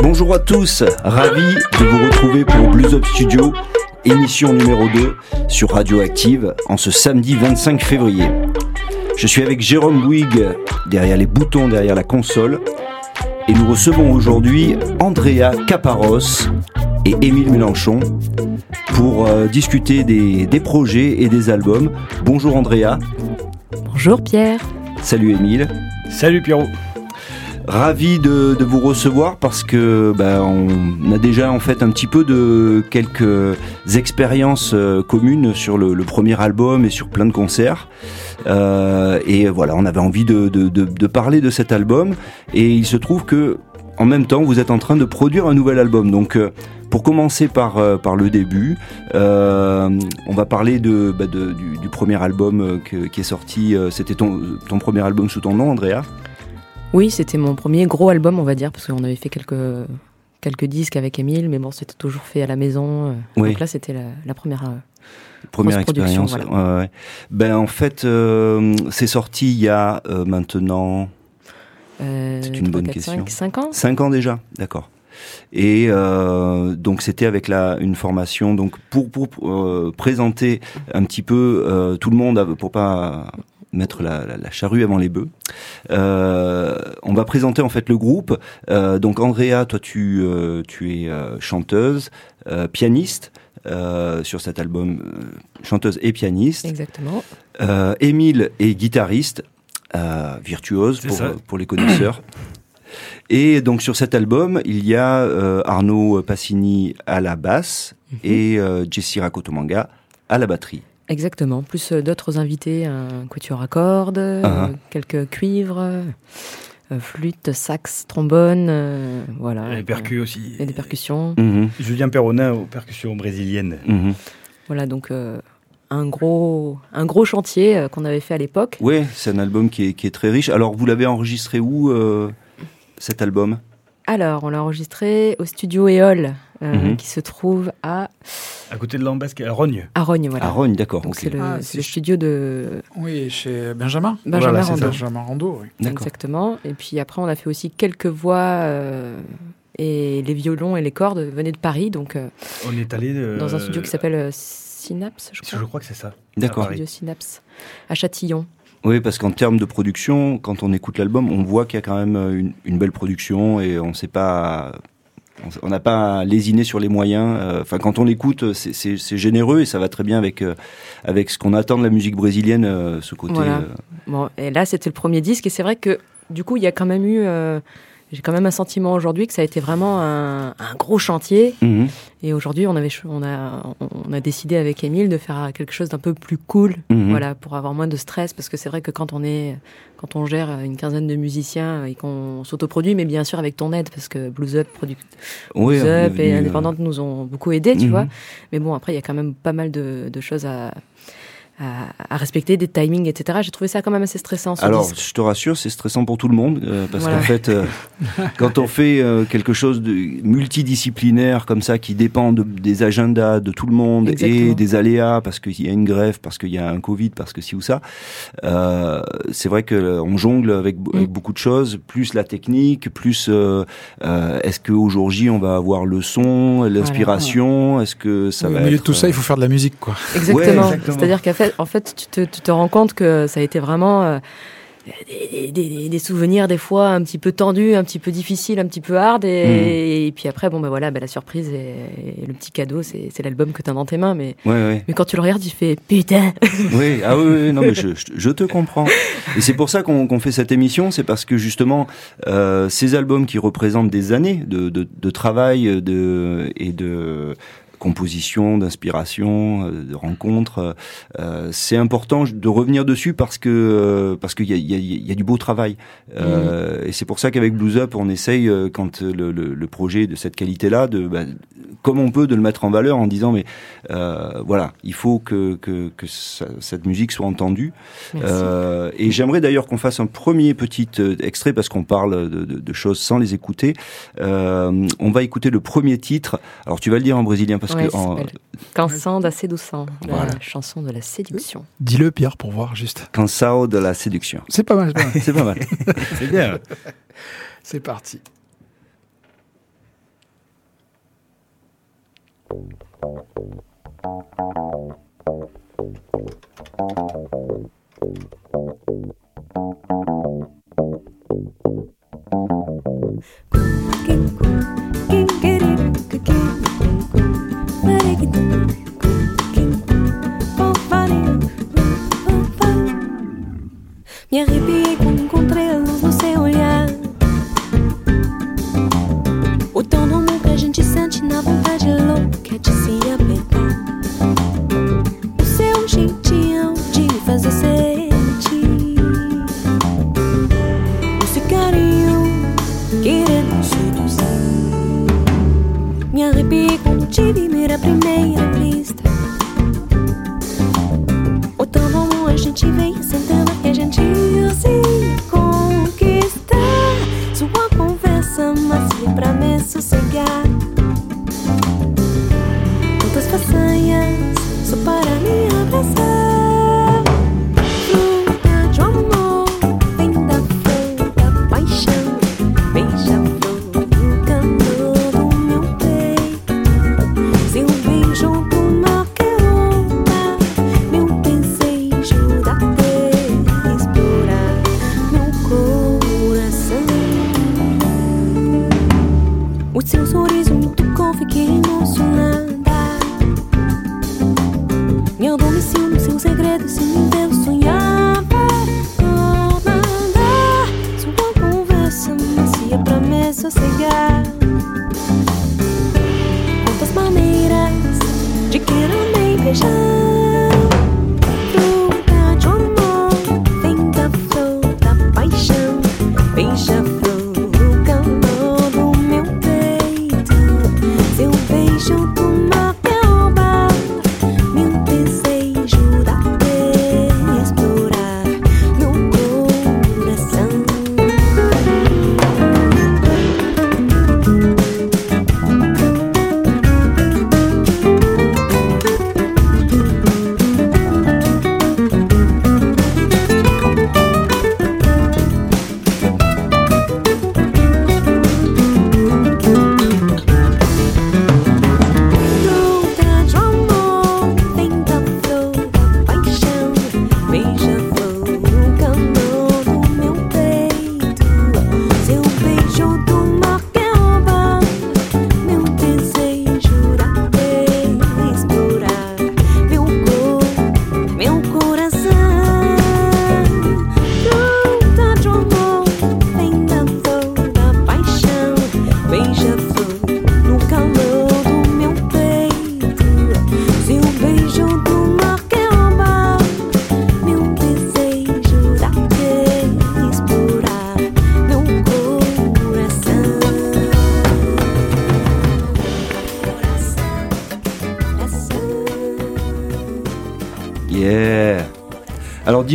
Bonjour à tous, ravi de vous retrouver pour Blues Up Studio, émission numéro 2 sur Radioactive en ce samedi 25 février. Je suis avec Jérôme Bouygues derrière les boutons, derrière la console, et nous recevons aujourd'hui Andrea Caparos et Émile Mélenchon pour euh, discuter des, des projets et des albums. Bonjour Andrea. Bonjour Pierre. Salut Émile. Salut Pierrot. Ravi de, vous recevoir parce que bah, on a déjà en fait un petit peu de quelques expériences euh, communes sur le, premier album et sur plein de concerts. Euh, et voilà, on avait envie de, parler de cet album. Et il se trouve que en même temps, vous êtes en train de produire un nouvel album. Donc euh, pour commencer par, par le début, on va parler de, bah du, premier album qui est sorti. C'était ton premier album sous ton nom, Andrea oui, c'était mon premier gros album, on va dire, parce qu'on avait fait quelques, quelques disques avec Émile, mais bon, c'était toujours fait à la maison. Oui. Donc là, c'était la, la, première. Première expérience. Voilà. Ouais, ouais. Ben en fait, euh, c'est sorti il y a euh, maintenant. Euh, c'est une bonne 4, question. 5, 5 ans. 5 ans déjà, d'accord. Et euh, donc c'était avec la une formation donc pour pour, pour présenter un petit peu tout le monde pour pas mettre la, la, la, charrue avant les bœufs. Euh, on va présenter en fait le groupe. Euh, donc Andrea, toi tu euh, tu es chanteuse, pianiste sur cet album, chanteuse et pianiste. Exactement. Émile est guitariste, virtuose pour, pour les connaisseurs. Et donc sur cet album, il y a euh, Arnaud Passini à la basse mm -hmm. et euh, Jessie Rakotomanga à la batterie. Exactement, plus euh, d'autres invités, un quatuor à cordes, uh -huh. quelques cuivres, euh, flûte, sax, trombone, euh, voilà. Et les percus aussi. Et des percussions. Mm -hmm. Julien Perronin aux percussions brésiliennes. Mm -hmm. Voilà, donc un gros, un gros chantier qu'on avait fait à l'époque. Oui, c'est un album qui est, qui est, très riche. Alors, vous l'avez enregistré où, cet album? Alors, on l'a enregistré au studio Éole, euh, mm -hmm. qui se trouve à... À côté de l'Ambasque, à Rogne. À Rogne, voilà. À Rogne, d'accord. Okay. c'est le, ah, le, studio de... Oui, chez Benjamin. Benjamin voilà, Rando. Benjamin Rando, oui. Exactement. Et puis après, on a fait aussi quelques voix... Euh, et les violons et les cordes venaient de Paris, donc... Euh, on est allé... Dans un studio qui s'appelle Synapse, je crois. Je crois que c'est ça. D'accord. Studio Synapse, à Châtillon. Oui, parce qu'en termes de production, quand on écoute l'album, on voit qu'il y a quand même une, une belle production et on sait pas on n'a pas lésiné sur les moyens. Enfin, euh, quand on l'écoute, c'est généreux et ça va très bien avec euh, avec ce qu'on attend de la musique brésilienne, euh, ce côté. Voilà. Bon, et là, c'était le premier disque et c'est vrai que du coup, il y a quand même eu. J'ai quand même un sentiment aujourd'hui que ça a été vraiment un, un gros chantier. -hmm. Et aujourd'hui, on avait, on a, on a décidé avec Émile de faire quelque chose d'un peu plus cool, -hmm. voilà, pour avoir moins de stress, parce que c'est vrai que quand on est, quand on gère une quinzaine de musiciens et qu'on s'autoproduit, mais bien sûr avec ton aide, parce que Blues Up, Product, oui, Blues Up et Indépendante nous ont beaucoup aidés, tu -hmm. vois. Mais bon, après, il y a quand même pas mal de, de choses à, à, à, respecter des timings, etc. J'ai trouvé ça quand même assez stressant. Ce Alors, disque. je te rassure, c'est stressant pour tout le monde, euh, parce Voilà. qu'en fait, euh, quand on fait euh, quelque chose de multidisciplinaire comme ça, qui dépend de, des agendas de tout le monde Exactement. et des aléas, parce qu'il y a une grève, parce qu'il y a un Covid, parce que ci ou ça, euh, c'est vrai qu'on jongle avec, avec, beaucoup de choses, plus la technique, plus euh, est-ce qu'au jour J, on va avoir le son, l'inspiration, voilà. est-ce que ça oui, va Au milieu être... de tout ça, il faut faire de la musique, quoi. Exactement. Ouais, C'est-à-dire qu'en fait, en fait, tu te, tu te rends compte que ça a été vraiment euh, des, des, des, souvenirs des fois un petit peu tendus, un petit peu difficiles, un petit peu hard. Et, mmh. et puis après, bon ben voilà, ben, la surprise et, et le petit cadeau, c'est l'album que tu as dans tes mains. Mais, ouais, ouais. mais quand tu le regardes, tu fais putain. Oui, ah oui, oui non mais je, je, je, te comprends. Et c'est pour ça qu'on qu fait cette émission, c'est parce que justement euh, ces albums qui représentent des années de, de, de travail de, et de composition, d'inspiration, de rencontres. Euh, c'est important de revenir dessus parce que euh, parce qu'il y a, y, a, y a, du beau travail. Euh, mmh. Et c'est pour ça qu'avec Blues Up, on essaye quand le, le, le projet de cette qualité-là, de bah, comme on peut, de le mettre en valeur en disant mais euh, voilà, il faut que que, que ça, cette musique soit entendue. Euh, et j'aimerais d'ailleurs qu'on fasse un premier petit extrait parce qu'on parle de, de, de, choses sans les écouter. on va écouter le premier titre. Alors tu vas le dire en brésilien parce ouais, que en... Sedução, voilà. la chanson de la séduction. Dis-le Pierre pour voir juste. Cansao de la séduction. C'est pas mal. C'est pas mal. C'est bien. C'est parti. Me arrepiei quando encontrei a luz no seu olhar. O tão normal que a gente sente na vontade louca de se apertar. O seu jeitinho de fazer sentir. Esse carinho querendo seduzir. Me arrepiei quando te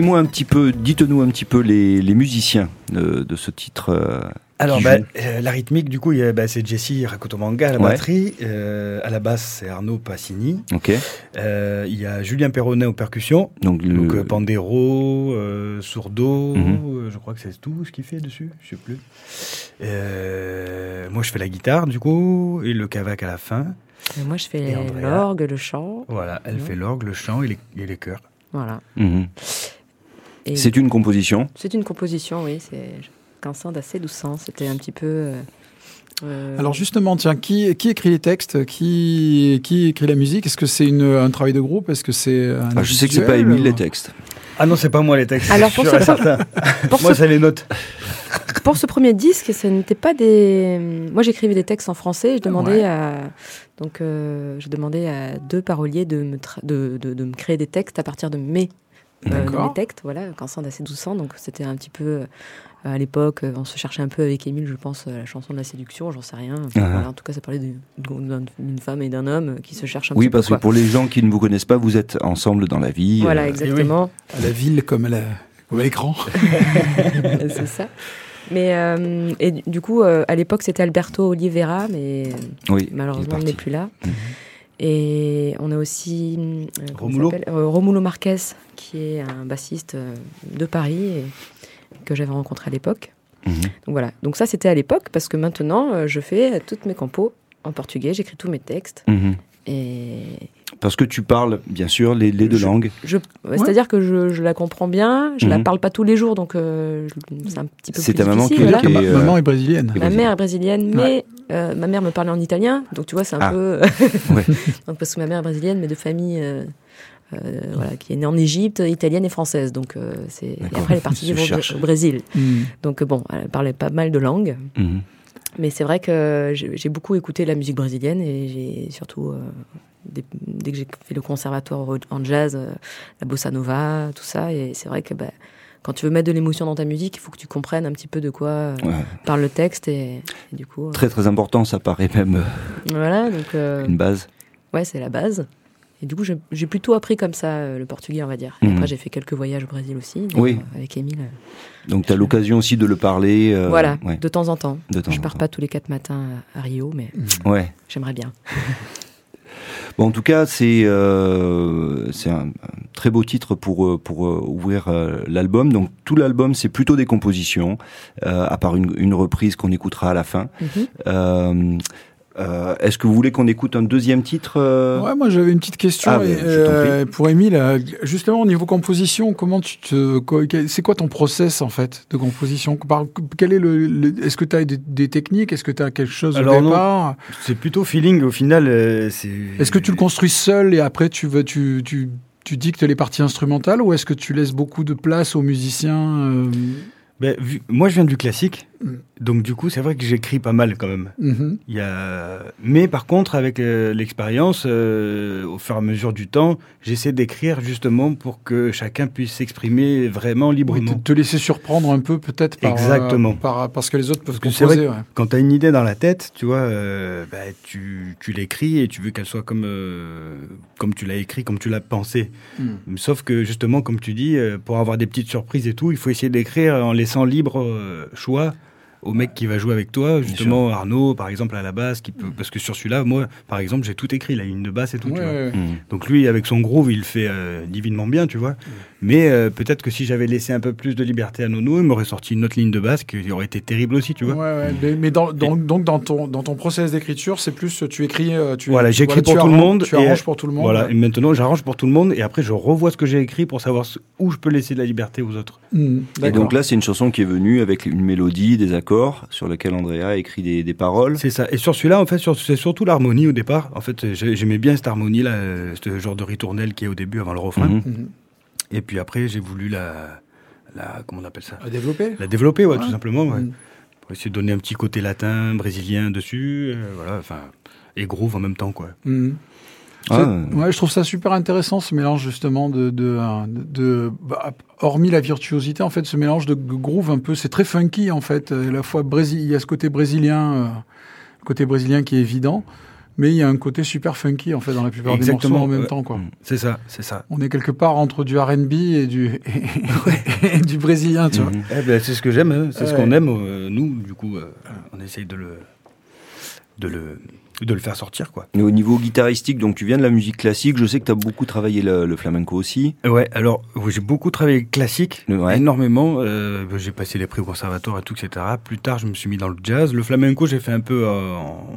dis-moi un petit peu, dites-nous un petit peu les, les musiciens de, de ce titre. euh, Alors, bah, euh, la rythmique, du coup, bah, c'est Jesse Rakotomanga à la Ouais. batterie. euh, à la basse, c'est Arnaud Passini. Ok. Euh, il y a Julien Perronnet aux percussions. Donc, le- Donc, euh, Pandero, euh, Sourdo, Mhm. euh, je crois que c'est tout ce qu'il fait dessus, je sais plus. Euh, moi, je fais la guitare, du coup, et le cavac à la fin. Et moi, je fais l'orgue, le chant. Voilà, elle Mhm. fait l'orgue, le chant et les, et les chœurs. Voilà. Mhm. C'est une composition. c'est une composition, oui. C'est qu'un son d'assez doucant. C'était un petit peu. euh, euh, Alors justement, tiens, qui, qui écrit les textes? Qui, qui écrit la musique? Est-ce que c'est un travail de groupe? Est-ce que c'est un Ah, je sais que c'est pas Émile les textes. Ah non, c'est pas moi les textes. Alors, pour sûr ce- et certain. pour, Moi, ce, c'est les notes. pour ce premier disque, ce n'était pas des. Moi, j'écrivais des textes en français. Je demandais Ouais. à. Donc, euh, je demandais à deux paroliers de me, tra- de, de, de me créer des textes à partir de mes, euh, mes textes. Voilà, Cansan d'assez doucant. Donc, c'était un petit peu. euh, à l'époque, euh, on se cherchait un peu avec Émile, je pense, euh, la chanson de la séduction, j'en sais rien. Enfin, Ah. voilà, en tout cas, ça parlait d'une- d'un- d'une femme et d'un homme qui se cherchent un Oui, petit peu. parce que quoi. pour les gens qui ne vous connaissent pas, vous êtes ensemble dans la vie. Voilà, euh, exactement. À la ville comme à la- l'écran. c'est ça. Mais euh, et du- coup, euh, à l'époque, c'était Alberto Oliveira, mais oui, malheureusement, il n'est plus là. Mhm. Et on a aussi euh, Romulo. Euh, Romulo Marquez, qui est un bassiste euh, de Paris et que j'avais rencontré à l'époque. Mhm. Donc voilà. Donc ça, c'était à l'époque, parce que maintenant, euh, je fais toutes mes compos en portugais, j'écris tous mes textes Mhm. Et Parce que tu parles, bien sûr, les, les deux Je- langues. je, c'est-à-dire que je, je la comprends bien, je la Mhm. parle pas tous les jours, donc euh, c'est un petit peu C'est plus ta maman qui- voilà. qui est- Ma- euh, Maman est brésilienne. Ma mère est brésilienne, mais euh, ma mère me parlait en italien, donc tu vois, c'est un Ah. peu. Ouais. donc, parce que ma mère est brésilienne, mais de famille. euh, euh, voilà, qui est née en Égypte, italienne et française. Donc, euh, c'est... Et après, elle est partie vivre au- Brésil. Mm. Donc, bon, elle parlait pas mal de langues. Mhm. Mais c'est vrai que j'ai beaucoup écouté la musique brésilienne et j'ai surtout, euh, dès, dès que j'ai fait le conservatoire en jazz, euh, la bossa nova, tout ça. Et c'est vrai que bah, quand tu veux mettre de l'émotion dans ta musique, il faut que tu comprennes un petit peu de quoi euh, Ouais. parle le texte. Et, et du coup, euh, Très très important, ça paraît même voilà. Donc, une base. ouais, c'est la base. Et du coup, j'ai plutôt appris comme ça euh, le portugais, on va dire. Et Mhm. Après, j'ai fait quelques voyages au Brésil aussi. Oui. euh, avec Émile. euh, Donc tu as l'occasion aussi de le parler. euh, voilà, ouais, de temps en temps. de temps Je pars temps. pas tous les quatre matins à Rio, mais Ouais. j'aimerais bien. Bon, en tout cas, c'est euh, un, un très beau titre pour pour euh, ouvrir euh, l'album. Donc tout l'album, c'est plutôt des compositions, à part une, une reprise qu'on écoutera à la fin. Mhm. Euh, Est-ce que vous voulez qu'on écoute un deuxième titre euh Ouais, moi j'avais une petite question Ah, et, t'en euh, pour Émile. Justement au niveau composition, comment tu te, c'est quoi ton process en fait de composition? Par- Quel est le, le- est-ce que tu as des, des techniques? Est-ce que tu as quelque chose Alors, au départ? C'est plutôt feeling au final. euh, c'est... Est-ce que tu le construis seul et après tu veux tu tu tu dictes les parties instrumentales ou est-ce que tu laisses beaucoup de place aux musiciens euh, vu- Moi, je viens du classique. Mm. Donc, du coup, c'est vrai que j'écris pas mal quand même. mhm. Il y a... Mais par contre, avec euh, l'expérience, euh, au fur et à mesure du temps, j'essaie d'écrire justement pour que chacun puisse s'exprimer vraiment Oui, librement. te, te laisser surprendre un peu peut-être par, Exactement. euh, par, par ce que les autres peuvent Parce composer. vrai ouais. Quand tu as une idée dans la tête, tu vois, euh, bah, tu, tu l'écris et tu veux qu'elle soit comme, euh, comme tu l'as écrit, comme tu l'as pensé. Mm. Sauf que justement, comme tu dis, euh, pour avoir des petites surprises et tout, il faut essayer d'écrire en laissant libre euh, choix au mec qui va jouer avec toi, justement Arnaud par exemple à la basse, qui peut, parce que sur celui-là, moi par exemple, j'ai tout écrit, la ligne de basse et tout. tu Ouais, vois. ouais. Mhm. Donc lui, avec son groove, il fait euh, divinement bien, tu vois. Mais euh, peut-être que si j'avais laissé un peu plus de liberté à Nono, il m'aurait sorti une autre ligne de basse qui aurait été terrible aussi, tu vois. Ouais, ouais, mais, mais dans, dans- donc dans ton, dans ton process d'écriture, c'est plus tu écris, euh, tu Voilà, j'écris pour tout le monde tu et- arranges pour tout le monde. Voilà, et maintenant j'arrange pour tout le monde et après je revois ce que j'ai écrit pour savoir où je peux laisser de la liberté aux autres. Mm, Et donc là, c'est une chanson qui est venue avec une mélodie, des accords, sur laquelle Andrea a écrit des, des paroles. C'est ça. Et sur celui-là, en fait, sur- c'est surtout l'harmonie au départ. En fait, j'ai- j'aimais bien cette harmonie là, euh, ce genre de ritournelle qui est au début avant le refrain. Mhm. Mhm. Et puis après, j'ai voulu la, la, comment on appelle ça? À développer. La développer, ouais, Ouais. tout simplement. ouais. Mm. Pour essayer de donner un petit côté latin, brésilien dessus, euh, voilà, enfin, et groove en même temps, quoi. Mhm. Ah, ouais, je trouve ça super intéressant ce mélange justement de, de, euh, de, bah, hormis la virtuosité en fait, ce mélange de groove un peu, c'est très funky en fait. À la fois Brésil, il y a ce côté brésilien, euh, côté brésilien qui est évident, mais il y a un côté super funky en fait dans la plupart des Exactement, morceaux en même temps quoi. C'est ça, c'est ça. On est quelque part entre du R&B et du et du brésilien, tu vois. Mhm. Eh ben, c'est ce que j'aime, hein. c'est ce qu'on aime, euh, nous, du coup, euh, on essaye de le, de le, de le faire sortir, quoi. Et au niveau guitaristique, donc tu viens de la musique classique, je sais que tu as beaucoup travaillé le, le flamenco aussi. Ouais, alors j'ai beaucoup travaillé classique, Ouais. énormément. euh, j'ai passé les prix au conservatoire et tout, etc. Plus tard, je me suis mis dans le jazz. Le flamenco, j'ai fait un peu euh, en,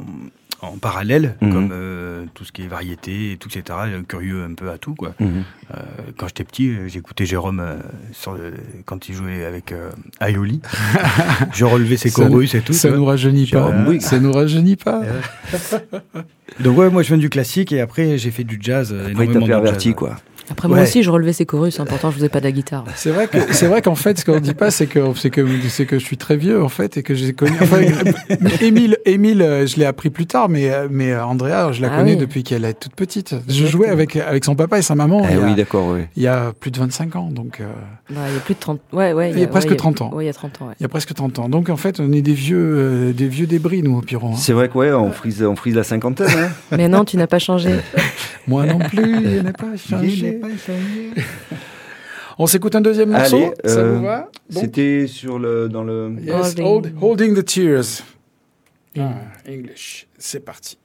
en parallèle, Mhm. comme euh, tout ce qui est variété et tout, etc. Curieux un peu à tout, quoi. Mhm. Euh, quand j'étais petit, euh, j'écoutais Jérôme euh, sur le- quand il jouait avec euh, Aioli. je relevais ses chorus et tout. Ça tu vois. nous rajeunit pas. Bouygues. Ça nous rajeunit pas. Donc ouais, moi je viens du classique et après j'ai fait du jazz. euh, Après, t'as perverti, jazz. quoi. Après, moi Ouais. aussi, je relevais ces chorus. hein, pourtant, je faisais pas de la guitare. C'est vrai que c'est vrai qu'en fait, ce qu'on dit pas, c'est que c'est que c'est que je suis très vieux en fait et que j'ai connu. Enfin, Émile, Émile, euh, je l'ai appris plus tard, mais euh, mais euh, Andrea, je la Ah connais oui. depuis qu'elle est toute petite. Je jouais avec avec son papa et sa maman. Eh il, y a, oui, d'accord, oui. il y a plus de 25 ans, donc euh, Bah, il y a plus de 30. Ouais, ouais. Il y a presque ouais, 30 ans. Il y a 30 ans, il y a presque 30 ans. Donc en fait, on est des vieux euh, des vieux débris nous au Piron. hein. C'est vrai que ouais, on frise, on frise la cinquantaine. Hein. Mais non, tu n'as pas changé. Moi non plus, il n'est pas changé. On s'écoute un deuxième morceau. Allez, ça euh, vous va C'était sur le dans le. Yes, Holding. hold- holding the tears. Ah, English. C'est parti.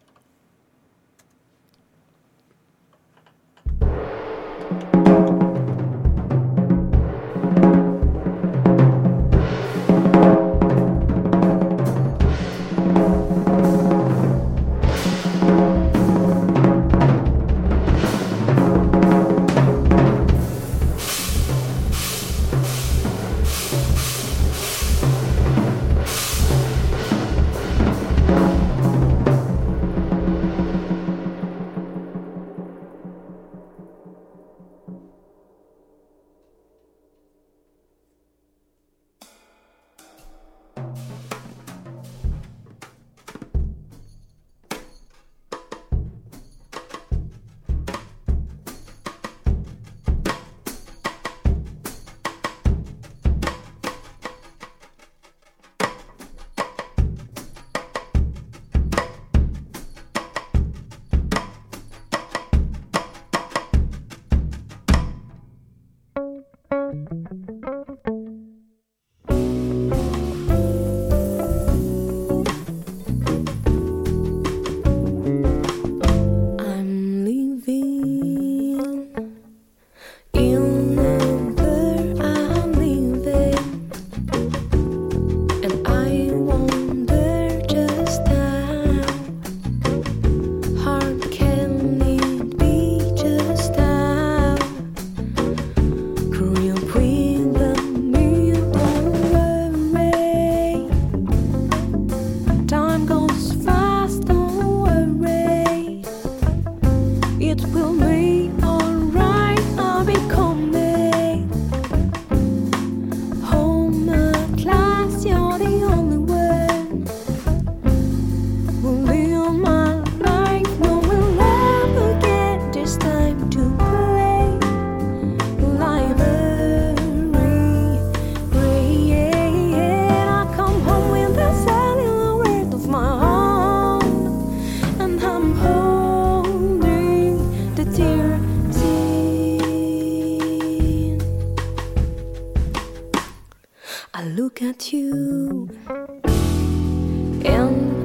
You. And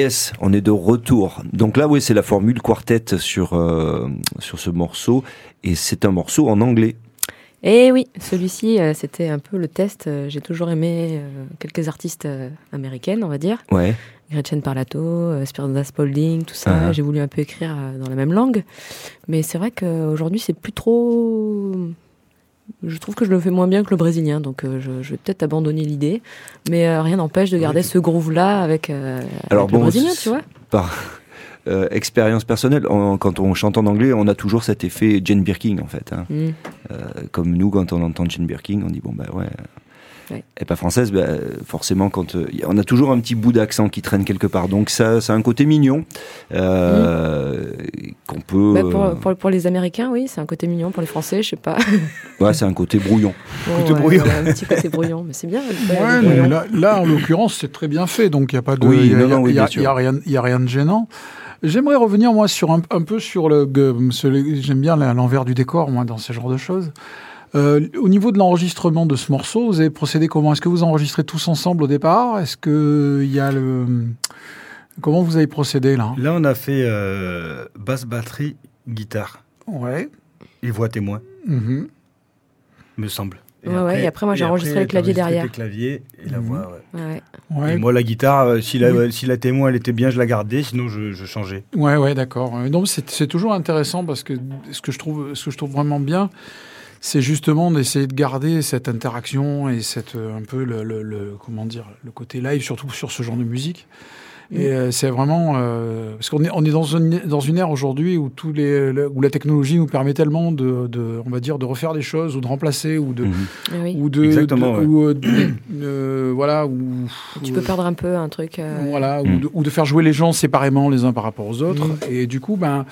Yes, on est de retour. Donc là, oui, c'est la formule quartet sur, euh, sur ce morceau. Et c'est un morceau en anglais. Et oui, celui-ci, euh, c'était un peu le test. Euh, J'ai toujours aimé euh, quelques artistes américaines, on va dire. Ouais. Gretchen Parlato, Speranza Spalding, tout ça. Ah. J'ai voulu un peu écrire dans la même langue. Mais c'est vrai qu'aujourd'hui, c'est plus trop. Je trouve que je le fais moins bien que le brésilien, donc euh, je, je vais peut-être abandonner l'idée. Mais euh, rien n'empêche de garder ce groove-là avec, euh, Alors avec le brésilien, tu vois. Par expérience personnelle, quand on chante en anglais, on a toujours cet effet Jane Birkin, en fait. hein. Mm. Comme nous, quand on entend Jane Birkin, on dit, bon, bah ouais. Ouais. Est pas française, bah, forcément, quand euh, on a toujours un petit bout d'accent qui traîne quelque part. Donc ça, ça a un côté mignon euh, qu'on peut. Bah, euh, pour, pour, pour les Américains, oui, c'est un côté mignon. Pour les Français, je sais pas. ouais, c'est un côté brouillon. Bon, Côté ouais, brouillon. un petit côté brouillon, mais c'est bien. Ouais, mais là, là, en l'occurrence, c'est très bien fait, donc il n'y a pas de, Oui, il y a, non, non, oui, a- bien sûr. il y a rien, il y a rien de gênant. J'aimerais revenir moi sur un, un peu sur le, j'aime bien l'envers du décor moi dans ce genre de choses. Euh, au niveau de l'enregistrement de ce morceau, vous avez procédé comment? Est-ce que vous enregistrez tous ensemble au départ? Est-ce que il y a le comment vous avez procédé là? Là, on a fait euh, basse, batterie, guitare Ouais. et voix témoin, Mhm. me semble. Ouais, ouais, et après, moi, j'ai enregistré le clavier derrière. Le clavier et la voix, ouais. Ouais. Ouais. Et moi, la guitare, euh, si la, Oui. si la témoin elle était bien, je la gardais, sinon je, je changeais. Ouais, ouais, d'accord. Euh, Donc c'est c'est toujours intéressant parce que ce que je trouve, ce que je trouve vraiment bien, c'est justement d'essayer de garder cette interaction et cette euh, un peu le, le- le- comment dire le côté live surtout sur ce genre de musique. Et euh, c'est vraiment euh, parce qu'on est on est dans une dans une ère aujourd'hui où tous les le- où la technologie nous permet tellement de, de on va dire de refaire des choses ou de remplacer ou de Mhm. Ah oui. ou de, Exactement, de- ouais. ou euh, de- euh, voilà ou Tu peux perdre un peu un truc. euh, voilà, ou, Mm. de, ou de faire jouer les gens séparément les uns par rapport aux autres. Mm. Et du coup, ben,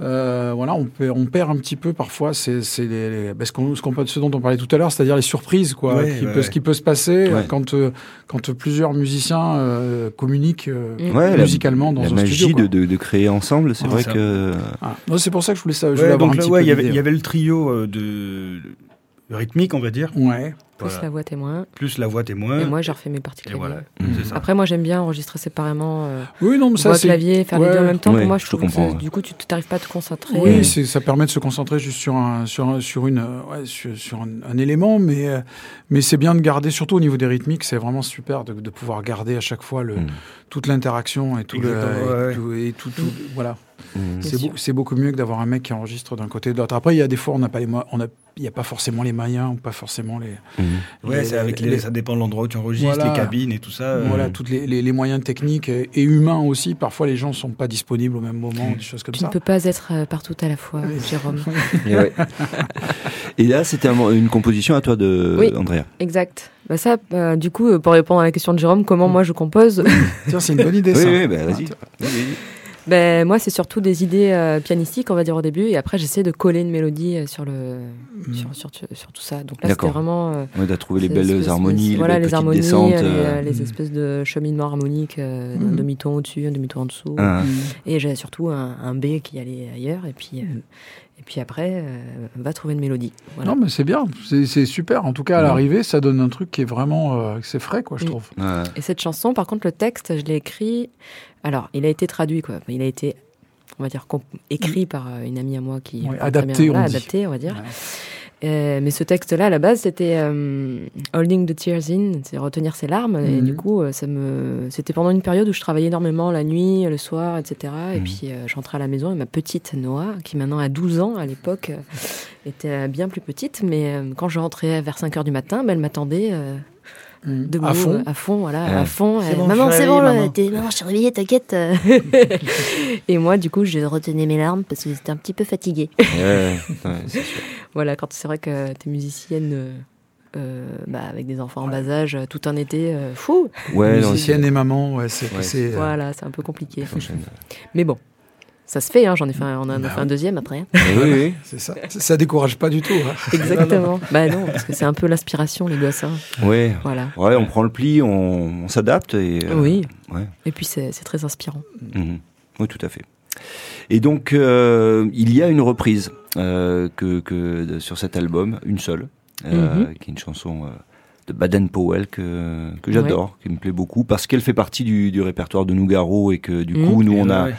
euh, voilà, on perd, on perd un petit peu parfois c'est, ben, ce, qu'on, ce, ce dont on parlait tout à l'heure, c'est-à-dire les surprises, quoi, Ouais, qui ouais, peut, ouais. ce qui peut se passer Ouais. quand, euh, quand plusieurs musiciens euh, communiquent euh, Mm. Ouais, la- musicalement dans la un magie studio. de, de, de créer ensemble, c'est Ouais, vrai que. Ah. C'est pour ça que je voulais, ça, je voulais avoir donc un là, petit ouais, peu il y avait- d'idée. il y avait le trio euh, de de rythmique, on va dire. Ouais. Plus Voilà. la voix témoin. Plus la voix témoin. Et moi, j'ai refait mes parties Et clavier. voilà, c'est ça. Après, moi, j'aime bien enregistrer séparément euh, Oui, non, mais ça, voix, c'est. clavier, faire les ouais. deux en même temps. Ouais, Pour moi, je je trouve que comprends, ça- ouais. du coup, tu n'arrives pas à te concentrer. Oui, c'est- ça permet de se concentrer juste sur un, sur, un- sur une, euh, ouais, sur, sur un, un élément, mais, euh, mais c'est bien de garder, surtout au niveau des rythmiques, c'est vraiment super de, de pouvoir garder à chaque fois le, Mm. toute l'interaction et tout le, Exactement, et tout- et tout, tout- voilà. C'est beau- beaucoup mieux que d'avoir un mec qui enregistre d'un côté et de l'autre. Après, il y a des fois, on n'a pas les, on a, il n'y a pas forcément les moyens ou pas forcément les. Ouais, les- c'est avec les, les- ça dépend de l'endroit où tu enregistres, Voilà. les cabines et tout ça. euh, voilà, toutes les, les, les moyens techniques et, et humains aussi. Parfois, les gens sont pas disponibles au même moment, des choses comme Tu ça. ne peux pas être euh, partout à la fois, Jérôme. Et, ouais. Et là, c'était un- une composition à toi de Oui. Andrea. Exact. Bah ça, euh, du coup, pour répondre à la question de Jérôme, comment moi je compose Tiens, c'est une bonne idée, Oui, ça. oui, bah, vas-y. Ben, Moi, c'est surtout des idées euh, pianistiques, on va dire au début, et après, j'essaie de coller une mélodie euh, sur, le, Mm. sur, sur, sur tout ça. Donc là, c'était D'accord. vraiment. euh, On a trouvé les belles espèces- harmonies, voilà, les belles les petites harmonies, descentes. les, euh, les Mm. espèces de cheminements harmoniques, euh, Mm. un demi-ton au-dessus, un demi-ton en dessous. ah. Et j'avais surtout un, un B qui allait ailleurs, et puis, euh, et puis après, euh, va trouver une mélodie. Voilà. Non, mais c'est bien, c'est super. En tout cas, à Ouais. l'arrivée, ça donne un truc qui est vraiment, euh, c'est frais, quoi, je trouve. ouais. Et cette chanson, par contre, le texte, je l'ai écrit. Alors, il a été traduit, quoi. Il a été, on va dire, écrit par euh, une amie à moi qui. Très adapté, bien, on voilà, dit. adapté, on va dire. Ouais. Euh, mais ce texte-là, à la base, c'était euh, Holding the Tears In, c'est retenir ses larmes. Et Mhm. du coup, euh, ça me, c'était pendant une période où je travaillais énormément la nuit, le soir, etc. Et Mhm. puis, euh, je rentrais à la maison et ma petite Noah, qui maintenant a 12 ans à l'époque, était bien plus petite. Mais quand je rentrais vers 5 heures du matin, ben, elle m'attendait. Euh, Mm. debout, à fond. à fond, voilà, Ouais. à fond. C'est Euh, bon, maman, suis c'est bon, réveillée, là, maman. maman, je suis réveillée, t'inquiète. et moi, du coup, je retenais mes larmes parce que j'étais un petit peu fatiguée. Ouais, ouais, c'est sûr. voilà, quand c'est vrai que t'es musicienne. euh, euh, bah, avec des enfants en bas âge, tout un été, euh, fou. Ouais, Musicienne et maman, ouais, c'est. Euh, Voilà, c'est un peu compliqué. Enchaîne. Mais bon, ça se fait. Hein, j'en ai fait, un- on en a Bah fait un oui. deuxième après. Oui, oui. c'est ça. Ça- décourage pas du tout. hein. Exactement. bah non, parce que c'est un peu l'inspiration, les gosses. hein. Ouais. Voilà. Ouais, on prend le pli, on, on s'adapte et. euh, Oui. Ouais. Et puis c'est très inspirant. Mhm. Oui, tout à fait. Et donc, euh, il y a une reprise euh, que, sur cet album, une seule, euh, Mhm. qui est une chanson euh, de Baden Powell que, que j'adore, qui me plaît beaucoup, parce qu'elle fait partie du, du répertoire de Nougaro et que du Mhm. coup, nous, on a ouais.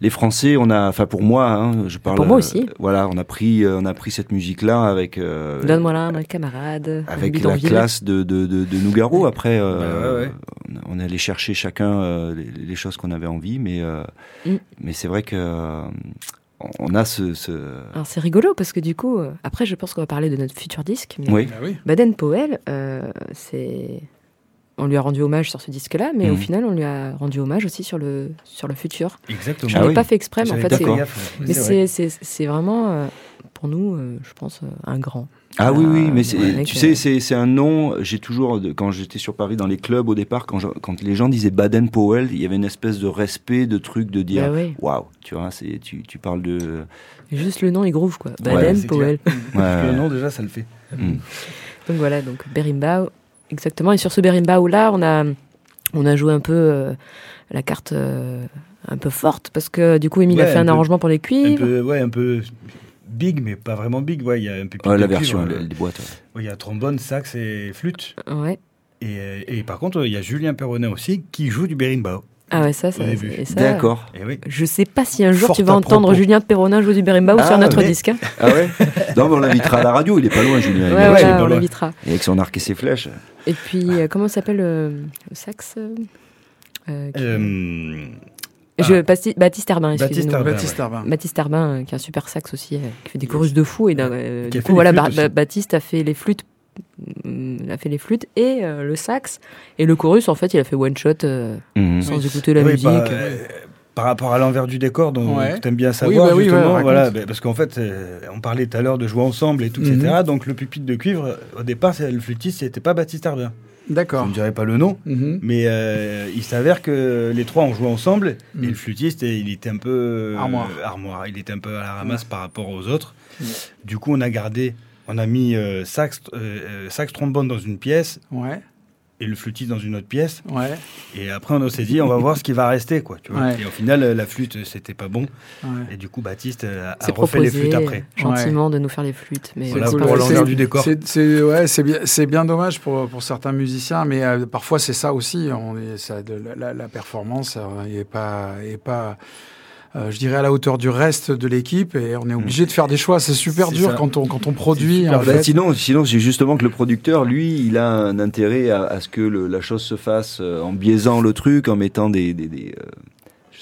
les Français, on a, enfin pour moi, hein, je parle. Pour moi euh, aussi. voilà, on a pris, euh, on a pris cette musique-là avec. euh, Donne-moi là, mon camarade. avec la classe de, de, de, de Nougaro. Après, euh, Bah ouais, ouais. on- on est allé chercher chacun euh, les, les choses qu'on avait envie, mais, euh, Mm. mais c'est vrai que euh, on a ce. ce... Alors c'est rigolo parce que du coup, euh, après je pense qu'on va parler de notre futur disque. Mais Oui, Ah oui. Baden Powell, euh, c'est. On lui a rendu hommage sur ce disque-là, mais au Mhm. final, on lui a rendu hommage aussi sur le, sur le futur. Exactement. Je Ah oui. pas fait exprès, mais en fait, c'est. Mais c'est vrai. c'est c'est- c'est vraiment, euh, pour nous, je pense, un grand. Ah oui, oui, Ah, mais ouais, tu sais, c'est c'est un nom. J'ai toujours, quand j'étais sur Paris dans les clubs au départ, quand, je- quand les gens disaient Baden Powell, il y avait une espèce de respect, de truc, de dire Bah oui. waouh, tu vois, c'est tu, tu parles de. Juste le nom, il groove, quoi. Baden Powell. Le nom, déjà, ça le fait. mm. Donc voilà, donc Berimbau, exactement. Et sur ce Berimbau là, on a, on a joué un peu euh, la carte euh, un peu forte parce que du coup, Emile a fait un un, peu- arrangement pour les Un cuivres. peu, ouais, un peu big, mais pas vraiment big. Ouais, il y a un peu Ouais, la de cuivre, version euh, elle- des boîtes. ouais. ouais, Il y a trombone, sax et flûte. Ouais. Et, euh, et par contre, il y a Julien Perronin aussi qui joue du berimbau. Ah ouais, ça, ça, ça- D'accord. Et oui. Je sais pas si un jour Fort tu vas entendre propos. Julien Perronin jouer du Berimbau Ah, sur notre mais- disque. hein. Ah ouais Non, mais on l'invitera à la radio. Il est pas loin, Julien. Ouais, ouais, on l'invitera. Et avec son arc et ses flèches. Et puis, euh, comment s'appelle euh, le sax euh, euh, qui- Je, Basti- Baptiste Herbin, Baptiste. Herbin, Baptiste ouais. Herbin. Baptiste Herbin, euh, qui est un super sax aussi, euh, qui fait des chorus de fou. Et d'un- euh, Qui a du coup, voilà, Ba- aussi. Baptiste a fait les flûtes, mm, il a fait les flûtes et euh, le sax. Et le chorus, en fait, il a fait one shot euh, Mhm. sans écouter la Oui, musique. par, euh, par rapport à l'envers du décor, dont Ouais. tu aimes bien savoir, bah oui, ouais, justement, raconte. voilà, parce qu'en fait, euh, on parlait tout à l'heure de jouer ensemble et tout, Mhm. etc. Donc le pupitre de cuivre, au départ, c'est- le flûtiste, c'était pas Baptiste Herbin. Je D'accord. ne dirais pas le nom, Mhm. mais euh, il s'avère que les trois ont joué ensemble Mhm. et le flûtiste, il était un peu euh, Armoire. Il était un peu à la ramasse par rapport aux autres. Du coup, on a gardé, on a mis euh, sax, sax trombone dans une pièce Ouais, et le flûtiste dans une autre pièce. ouais, Et après, on s'est dit, on va voir ce qui va rester, quoi. Tu vois. Ouais. Et au final, euh, la flûte, euh, c'était pas bon. ouais. Et du coup, Baptiste euh, a C'est refait les flûtes après. gentiment de nous faire les flûtes. Mais Voilà c'est pour l'envers du décor. C'est, c'est- ouais, c'est bien, c'est bien dommage pour, pour certains musiciens, mais euh, parfois c'est ça aussi. On est, ça, de, la- la, la performance n'est pas, est pas euh, je dirais, à la hauteur du reste de l'équipe et on est obligé de faire des choix. C'est super dur ça. quand on, quand on produit. en Bah, sinon, sinon c'est justement que le producteur, lui, il a un intérêt à, à ce que le- la chose se fasse euh, en biaisant le truc, en mettant des, des, des, euh,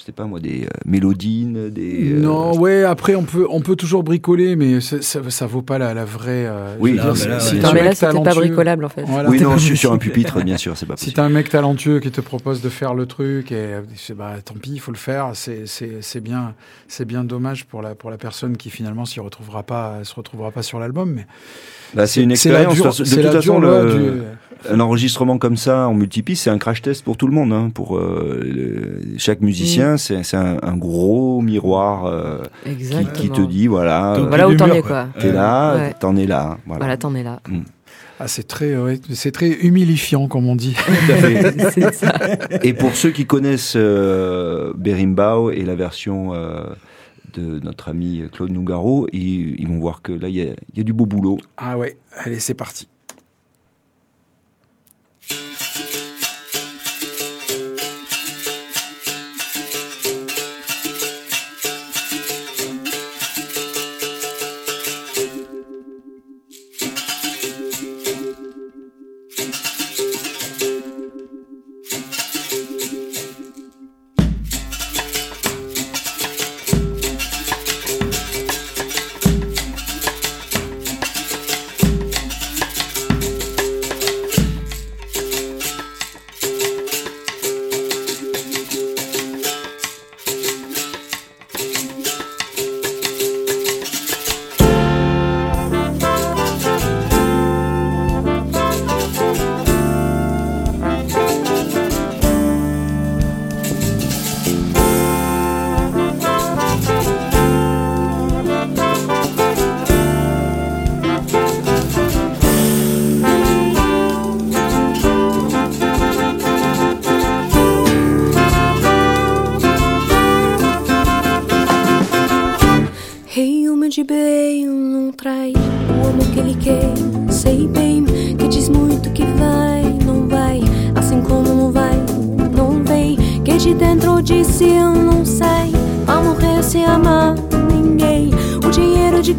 sais pas moi, des euh, mélodines, des. euh, Non, ouais, après on peut, on peut toujours bricoler, mais ça, ça vaut pas la, la vraie. euh, Oui, dire, mais là, si t'as un mais là, mec c'était pas talentueux- bricolable en fait. Voilà. Oui, non, sur, sur un pupitre, bien sûr, c'est pas Si possible. t'as un mec talentueux qui te propose de faire le truc et c'est bah tant pis, il faut le faire. C'est c'est c'est bien c'est bien dommage pour la pour la personne qui finalement s'y retrouvera pas se retrouvera pas sur l'album. Mais Bah, c'est une expérience. de toute- de c'est toute la façon, le- du- un enregistrement comme ça en multipiste, c'est un crash test pour tout le monde. Hein, pour euh, le- chaque musicien, Mm. c'est un, un gros miroir euh, qui, te dit voilà, Donc, euh, Voilà où t'en es quoi. t'es là, Ouais. t'en es là. Voilà. Voilà, t'en es là. Ah, c'est très ouais, c'est très humilifiant comme on dit. Tout à fait. C'est ça. Et pour ceux qui connaissent euh, Berimbau et la version euh, de notre ami Claude Nougaro, ils, ils vont voir que là, il y y a du beau boulot. Ah ouais, allez c'est parti.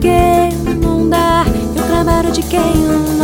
Quem não dá, e o de quem não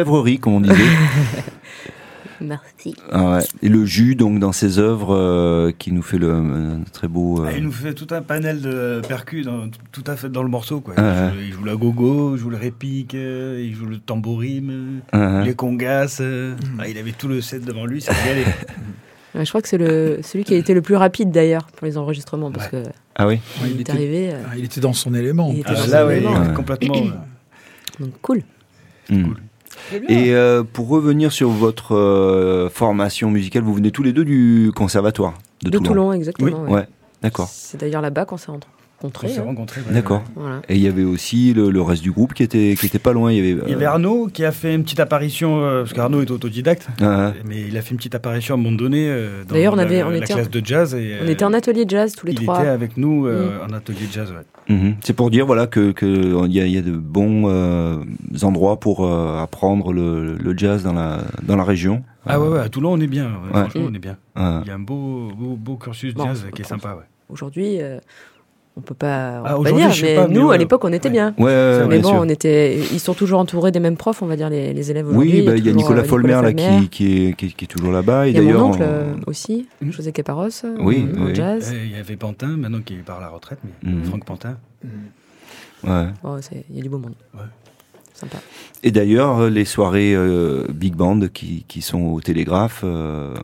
orfèvrerie, comme on disait. Merci. Ah ouais. Et le jus, donc, dans ses œuvres, euh, qui nous fait le un très beau. euh, Ah, il nous fait tout un panel de percus dans, tout à fait dans le morceau. Quoi. Ah, il, joue, il joue la gogo, il joue le répique, euh, il joue le tambourine, ah, les congas. euh. Ah, il avait tout le set devant lui, régalait. Ouais, je crois que c'est le, celui qui a été le plus rapide d'ailleurs pour les enregistrements parce que ah oui. il, il est était- arrivé. euh, il était dans son élément. Il était Ah, dans là, son ouais, élément. Ouais. complètement. euh, donc cool. Hmm. Et euh, pour revenir sur votre euh, formation musicale, vous venez tous les deux du conservatoire de, De Toulon, exactement. Oui, ouais. ouais, d'accord. C'est d'ailleurs là-bas qu'on s'est on rencontrés. s'est hein. rencontrés. ouais, D'accord. ouais. Voilà. Et il y avait aussi le, le reste du groupe qui était, qui était pas loin. Il y avait, Il y avait euh, Arnaud qui a fait une petite apparition, euh, parce qu'Arnaud est autodidacte, ah, mais il a fait une petite apparition à un moment donné euh, dans D'ailleurs, on la, avait- on la était classe en- de jazz. Et, On euh, était en atelier de jazz tous les il trois. était avec nous euh, en atelier de jazz. Ouais. mhm. C'est pour dire voilà que que il y a, il y a de bons euh, endroits pour euh, apprendre le, le jazz dans la dans la région. Ah ouais, ouais, à Toulon on est bien, ouais, Ouais. franchement Mm. on est bien. Ah, Il y a un beau, beau, beau cursus Bon, jazz qui est sympa. Ouais. Aujourd'hui, euh, on peut pas, on Ah, peut pas aujourd'hui, dire, mais pas, nous, à l'époque, on était Ouais. bien. ouais, ouais, Mais mais bien bon, sûr. on était, ils sont toujours entourés des mêmes profs, on va dire les, les élèves aujourd'hui. Oui, bah, il y a Nicolas euh, Folmer là qui, qui, est, qui, est- qui est toujours là-bas. Et Il y a d'ailleurs, mon oncle on- euh, aussi, Mm. José Caparros, euh, Oui, en oui. jazz. Il y avait Pantin, maintenant qui part à la retraite, mais Mhm. Franck Pantin. ouais. Oh, il y a du beau monde. Ouais. Sympa. Et d'ailleurs, les soirées euh, big band qui, qui sont au Télégraphe, euh,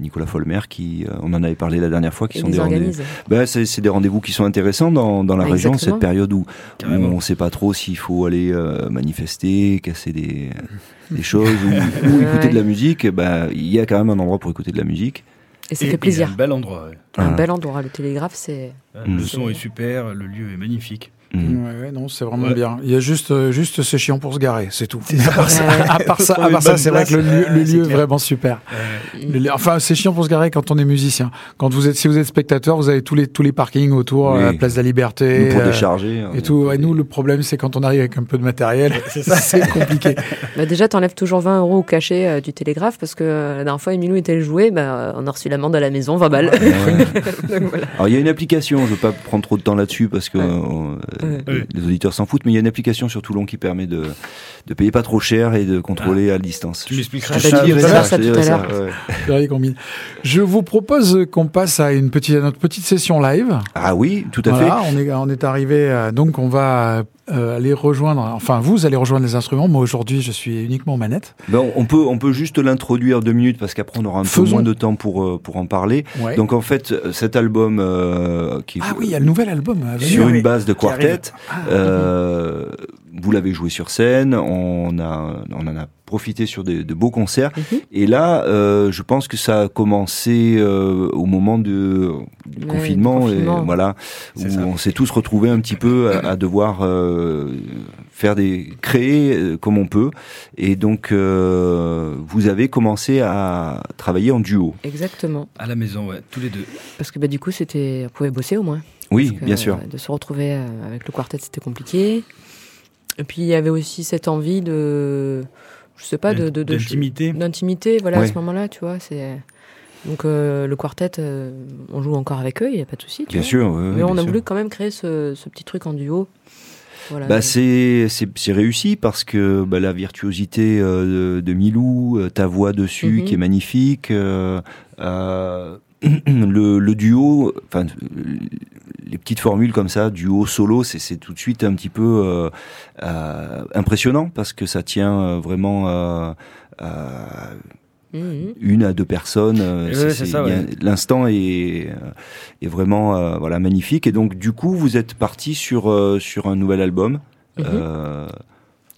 Nicolas Folmer, qui, euh, on en avait parlé la dernière fois, qui sont des rendez-vous. Ben, c'est c'est des rendez-vous qui sont intéressants dans, dans la Ah, région, exactement. cette période où, on ne sait pas trop s'il faut aller euh, manifester, casser des, des choses ou, ou écouter Ouais. de la musique. Ben, il y a quand même un endroit pour écouter de la musique. Et ça Et- fait plaisir. Un bel endroit. ouais. Un Ah. bel endroit. Le télégraphe, c'est. Euh. Le son est super, le lieu est magnifique. Mhm. Ouais, ouais, non, c'est vraiment Ouais. bien. Il y a juste, euh, juste c'est chiant pour se garer, c'est tout. À part ça, Ouais. à part ça, Trouver à part une ça, bonne c'est vrai que le lieu, le euh, est vraiment super. Euh, Le Enfin, c'est chiant pour se garer quand on est musicien. Quand vous êtes, si vous êtes spectateur, vous avez tous les tous les parkings autour, Oui. la place de la Liberté. Nous, pour euh, décharger. et on- tout. Et nous, le problème, c'est quand on arrive avec un peu de matériel, c'est compliqué. Bah déjà, t'enlèves toujours 20 euros au cachet euh, du télégraphe parce que euh, la dernière fois, Emilou était joué, bah, on a reçu l'amende à la maison, 20 balles. Ouais. Donc, voilà. Alors il y a une application, je veux pas prendre trop de temps là-dessus parce que Ouais. euh, les- les auditeurs s'en foutent, mais il y a une application sur Toulon qui permet de, de payer pas trop cher et de contrôler à distance. Tu m'expliqueras Je ça. Ah, tout à l'heure. ouais. Je vous propose qu'on passe à une petite, à notre petite session live. Ah oui, tout à Voilà, on est, on est arrivé, à- donc on va euh, aller rejoindre, enfin vous allez rejoindre les instruments. Moi aujourd'hui, je suis uniquement fait. Ben, on peut on peut juste l'introduire deux minutes parce qu'après on aura un peu moins de temps pour euh, pour en parler. Ouais. Donc en fait, cet album euh, qui est ah oui, il y a le nouvel album sur une base de quartet. Euh, vous l'avez joué sur scène, on, a, on en a profité sur des- de beaux concerts. Mhm. Et là, euh, je pense que ça a commencé euh, au moment de, du Ouais, confinement, du confinement. Et, voilà, où ça. on s'est tous retrouvés un petit peu à, à devoir euh, faire des créer euh, comme on peut. Et donc, euh, vous avez commencé à travailler en duo. Exactement. à la maison, ouais, tous les deux. Parce que bah, du coup, c'était, on pouvait bosser au moins. Oui, que, bien sûr. euh, De se retrouver avec le quartet, c'était compliqué. Et puis, il y avait aussi cette envie de. Je sais pas, de. de, de- D'intimité. D'intimité, voilà, à ce moment-là, tu vois. c'est Donc, euh, le quartet, euh, on joue encore avec eux, il n'y a pas de souci. tu Bien vois. sûr. Mais on bien a sûr. voulu quand même créer ce, ce petit truc en duo. Voilà. Bah, c'est c'est c'est réussi parce que bah, la virtuosité euh, de, de Milou, euh, ta voix dessus Mhm. qui est magnifique, euh, euh, le, le duo, enfin les petites formules comme ça, duo solo, c'est tout de suite un petit peu euh, euh, impressionnant parce que ça tient euh, vraiment euh, à Mhm. une à deux personnes. euh, Ouais. L'instant est, est vraiment euh, voilà magnifique et donc du coup vous êtes parti sur euh, sur un nouvel album. Euh,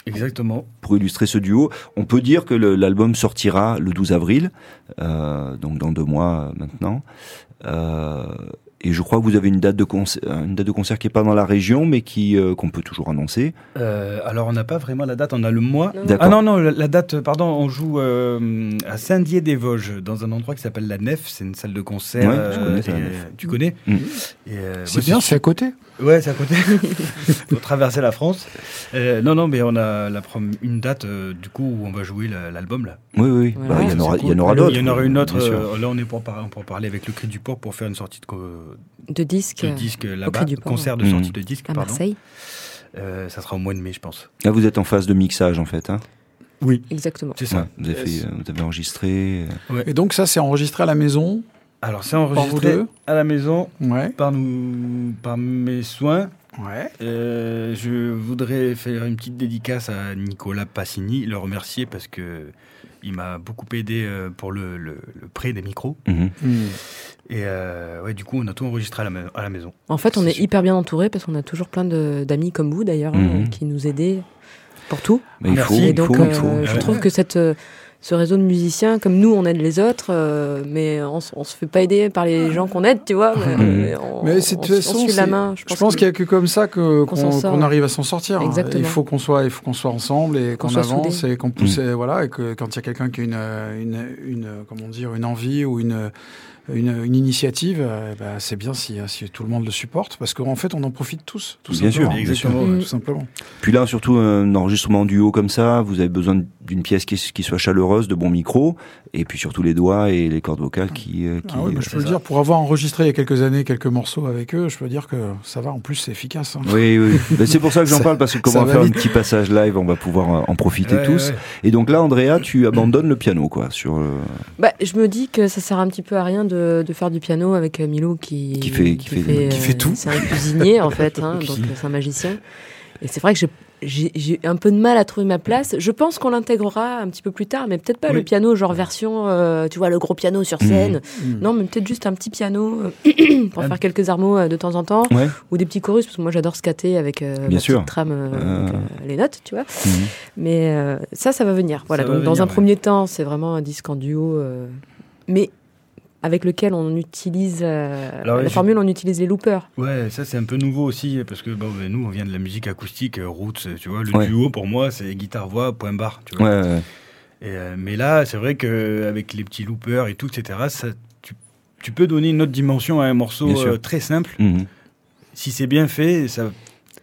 Exactement. pour illustrer ce duo. On peut dire que l'album sortira le 12 avril, euh, donc dans deux mois euh, maintenant. Euh, et je crois que vous avez une date de concert, une date de concert qui est pas dans la région, mais qui euh, qu'on peut toujours annoncer. Euh, alors, on n'a pas vraiment la date, on a le mois. Non. Ah non, non, la, la date, pardon, on joue euh, à Saint-Dié-des-Vosges, dans un endroit qui s'appelle la Nef, c'est une salle de concert. Ouais, je connais, c'est la Nef. Tu connais Mm. Euh, C'est ouais, bien, c'est à côté. Ouais, c'est à côté. Faut traverser la France. Euh, non, non, mais on a la prom- une date, euh, du coup, où on va jouer la- l'album, là. Oui, oui. Voilà. Bah, il y en aura, cool. d'autres. Il y en aura une autre. euh, là, on est pour, par- pour parler avec le Cri du Port pour faire une sortie de, co- De disques de euh, disque Cri là-bas. du Port, Concert de sortie Mm. de disque, à pardon. Marseille. Euh, ça sera au mois de mai, je pense. Là, vous êtes en phase de mixage en fait. Hein Oui. Exactement. C'est ça. Ouais, vous, avez fait, vous avez enregistré. Et donc ça, c'est enregistré à la maison. Alors, c'est enregistré à la maison Ouais. par, nous, par mes soins. Ouais. Euh, je voudrais faire une petite dédicace à Nicolas Passini, le remercier parce que il m'a beaucoup aidé euh, pour le, le- le prêt des micros. mhm. Hmm. Et euh, ouais, du coup, on a tout enregistré à la, ma- à la maison. En fait, on est hyper bien entouré parce qu'on a toujours plein d'amis comme vous d'ailleurs hein, Mhm. qui nous aidaient pour tout. Mais il Merci. faut, Et il donc, faut, euh, il faut. je Ouais. trouve que cette, euh, ce réseau de musiciens, comme nous, on aide les autres, euh, mais on, on se fait pas aider par les gens qu'on aide, tu vois. Mais, mais on, Mais c'est de toute façon, la main. Je pense, qu'il n'y a que comme ça qu'on arrive à s'en sortir. hein. Exactement. Il faut qu'on soit, il faut qu'on soit ensemble et Qu'on avance soudés. et qu'on pousse, et voilà, et que quand il y a quelqu'un qui a une, euh, une, une, euh, comment dire, une envie ou une une, une initiative, euh, bah, c'est bien si, si tout le monde le supporte, parce qu'en fait, on en profite tous, tout Bien sûr, simplement. bien sûr. Exactement. Mm. Tout simplement. Puis là, surtout un enregistrement duo comme ça, vous avez besoin d'une pièce qui, qui soit chaleureuse, de bons micros, et puis surtout les doigts et les cordes vocales qui. euh, qui Ah bah, je c'est peux le ça. dire, pour avoir enregistré il y a quelques années quelques morceaux avec eux, je peux dire que ça va. En plus, c'est efficace. hein. Oui, oui. Ben, c'est pour ça que j'en parle, parce que comme ça on va va faire un petit passage live, on va pouvoir euh, en profiter Ouais, tous. ouais. Et donc là, Andrea, tu abandonnes le piano, quoi, sur. euh, Bah, je me dis que ça sert un petit peu à rien de, de faire du piano avec euh, Milou qui, Qui fait- qui fait- qui fait tout. C'est un cuisinier en fait, hein, donc euh, c'est un magicien. Et c'est vrai que j'ai- j'ai j'ai un peu de mal à trouver ma place. Je pense qu'on l'intégrera un petit peu plus tard, mais peut-être pas Oui. le piano genre version, euh, tu vois, le gros piano sur scène. Mm. Non, mais peut-être juste un petit piano euh, pour faire quelques armos euh, de temps en temps, Ouais. ou des petits chorus parce que moi j'adore scatter avec euh, Bien sûr. trame, euh, avec, euh, les notes, tu vois. Mhm. Mais euh, ça, ça va venir. Voilà. Ça Donc, dans venir, un ouais. premier temps, c'est vraiment un disque en duo. euh, mais avec lequel on utilise euh, Alors, la je- formule, on utilise les loopers. Ouais, ça c'est un peu nouveau aussi, parce que bon, ben, nous on vient de la musique acoustique, euh, roots, tu vois, le Ouais. duo pour moi c'est guitare-voix, point barre, tu Ouais, vois. ouais, ouais. Et, euh, mais là, c'est vrai qu'avec les petits loopers et tout, etc., ça, tu, tu peux donner une autre dimension à un morceau euh, très simple. Mhm. Si c'est bien fait, ça,